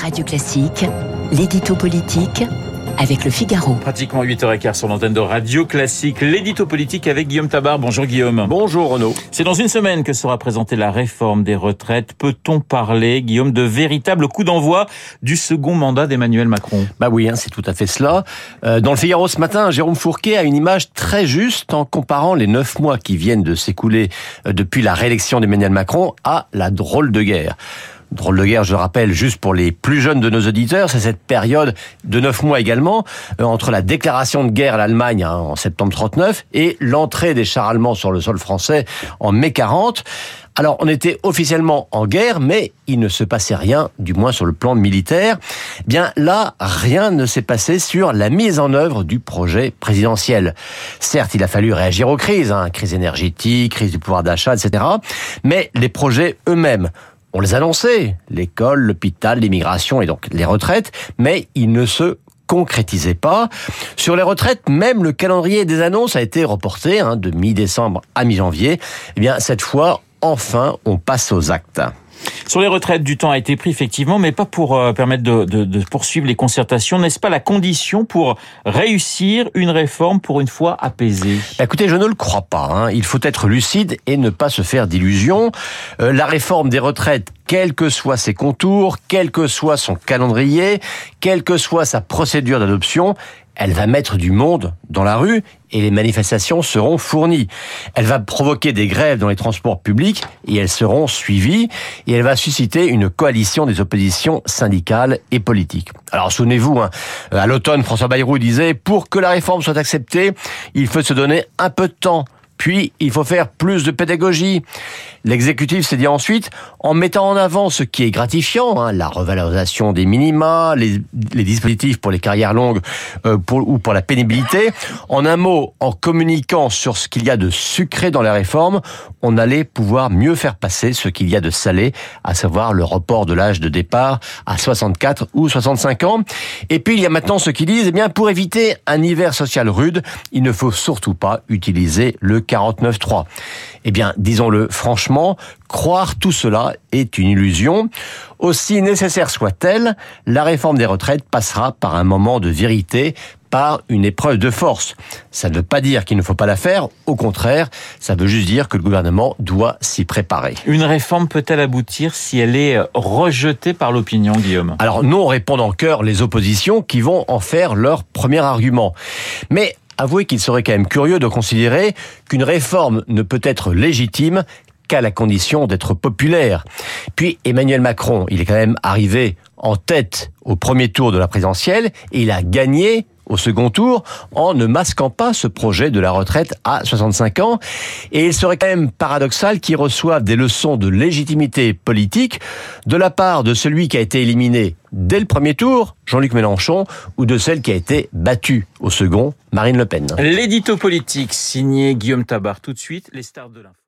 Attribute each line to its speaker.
Speaker 1: Radio Classique, l'édito politique avec le Figaro.
Speaker 2: Pratiquement 8h15 sur l'antenne de Radio Classique, l'édito politique avec Guillaume Tabar. Bonjour Guillaume.
Speaker 3: Bonjour Renaud.
Speaker 2: C'est dans une semaine que sera présentée la réforme des retraites. Peut-on parler, Guillaume, de véritable coup d'envoi du second mandat d'Emmanuel Macron?
Speaker 3: Bah oui, hein, c'est tout à fait cela. Euh, dans le Figaro ce matin, Jérôme Fourquet a une image très juste en comparant les neuf mois qui viennent de s'écouler euh, depuis la réélection d'Emmanuel Macron à la drôle de guerre. Drôle de guerre, je le rappelle, juste pour les plus jeunes de nos auditeurs, c'est cette période de neuf mois également, euh, entre la déclaration de guerre à l'Allemagne hein, en septembre 39 et l'entrée des chars allemands sur le sol français en mai 40. Alors, on était officiellement en guerre, mais il ne se passait rien, du moins sur le plan militaire. Eh bien là, rien ne s'est passé sur la mise en œuvre du projet présidentiel. Certes, il a fallu réagir aux crises, hein, crise énergétique, crise du pouvoir d'achat, etc. Mais les projets eux-mêmes, on les annonçait, l'école, l'hôpital, l'immigration et donc les retraites, mais ils ne se concrétisaient pas. Sur les retraites, même le calendrier des annonces a été reporté hein, de mi-décembre à mi-janvier. Eh bien, cette fois, enfin, on passe aux actes.
Speaker 2: Sur les retraites, du temps a été pris effectivement, mais pas pour euh, permettre de, poursuivre les concertations. N'est-ce pas la condition pour réussir une réforme pour une fois apaisée?
Speaker 3: Bah, Écoutez, je ne le crois pas. Hein. Il faut être lucide et ne pas se faire d'illusions. Euh, la réforme des retraites, quels que soient ses contours, quel que soit son calendrier, quelle que soit sa procédure d'adoption, elle va mettre du monde dans la rue et les manifestations seront fournies. Elle va provoquer des grèves dans les transports publics et elles seront suivies et elle va susciter une coalition des oppositions syndicales et politiques. Alors souvenez-vous, hein, à l'automne, François Bayrou disait pour que la réforme soit acceptée, il faut se donner un peu de temps. Puis, il faut faire plus de pédagogie. L'exécutif s'est dit ensuite, en mettant en avant ce qui est gratifiant, hein, la revalorisation des minima, les, les, dispositifs pour les carrières longues euh, pour, ou pour la pénibilité, en un mot, en communiquant sur ce qu'il y a de sucré dans la réforme, on allait pouvoir mieux faire passer ce qu'il y a de salé, à savoir le report de l'âge de départ à 64 ou 65 ans. Et puis, il y a maintenant ceux qui disent, eh bien, pour éviter un hiver social rude, il ne faut surtout pas utiliser le 49.3. Eh bien, disons-le franchement, croire tout cela est une illusion. Aussi nécessaire soit-elle, la réforme des retraites passera par un moment de vérité, par une épreuve de force. Ça ne veut pas dire qu'il ne faut pas la faire, au contraire, ça veut juste dire que le gouvernement doit s'y préparer.
Speaker 2: Une réforme peut-elle aboutir si elle est rejetée par l'opinion, Guillaume?
Speaker 3: Alors non, répondent en cœur les oppositions qui vont en faire leur premier argument. Mais avouez qu'il serait quand même curieux de considérer qu'une réforme ne peut être légitime qu'à la condition d'être populaire. Puis Emmanuel Macron, il est quand même arrivé en tête au premier tour de la présidentielle et il a gagné au second tour en ne masquant pas ce projet de la retraite à 65 ans. Et il serait quand même paradoxal qu'il reçoive des leçons de légitimité politique de la part de celui qui a été éliminé dès le premier tour, Jean-Luc Mélenchon, ou de celle qui a été battue au second, Marine Le Pen.
Speaker 2: L'édito politique signé Guillaume Tabar. Tout de suite, les stars de l'info.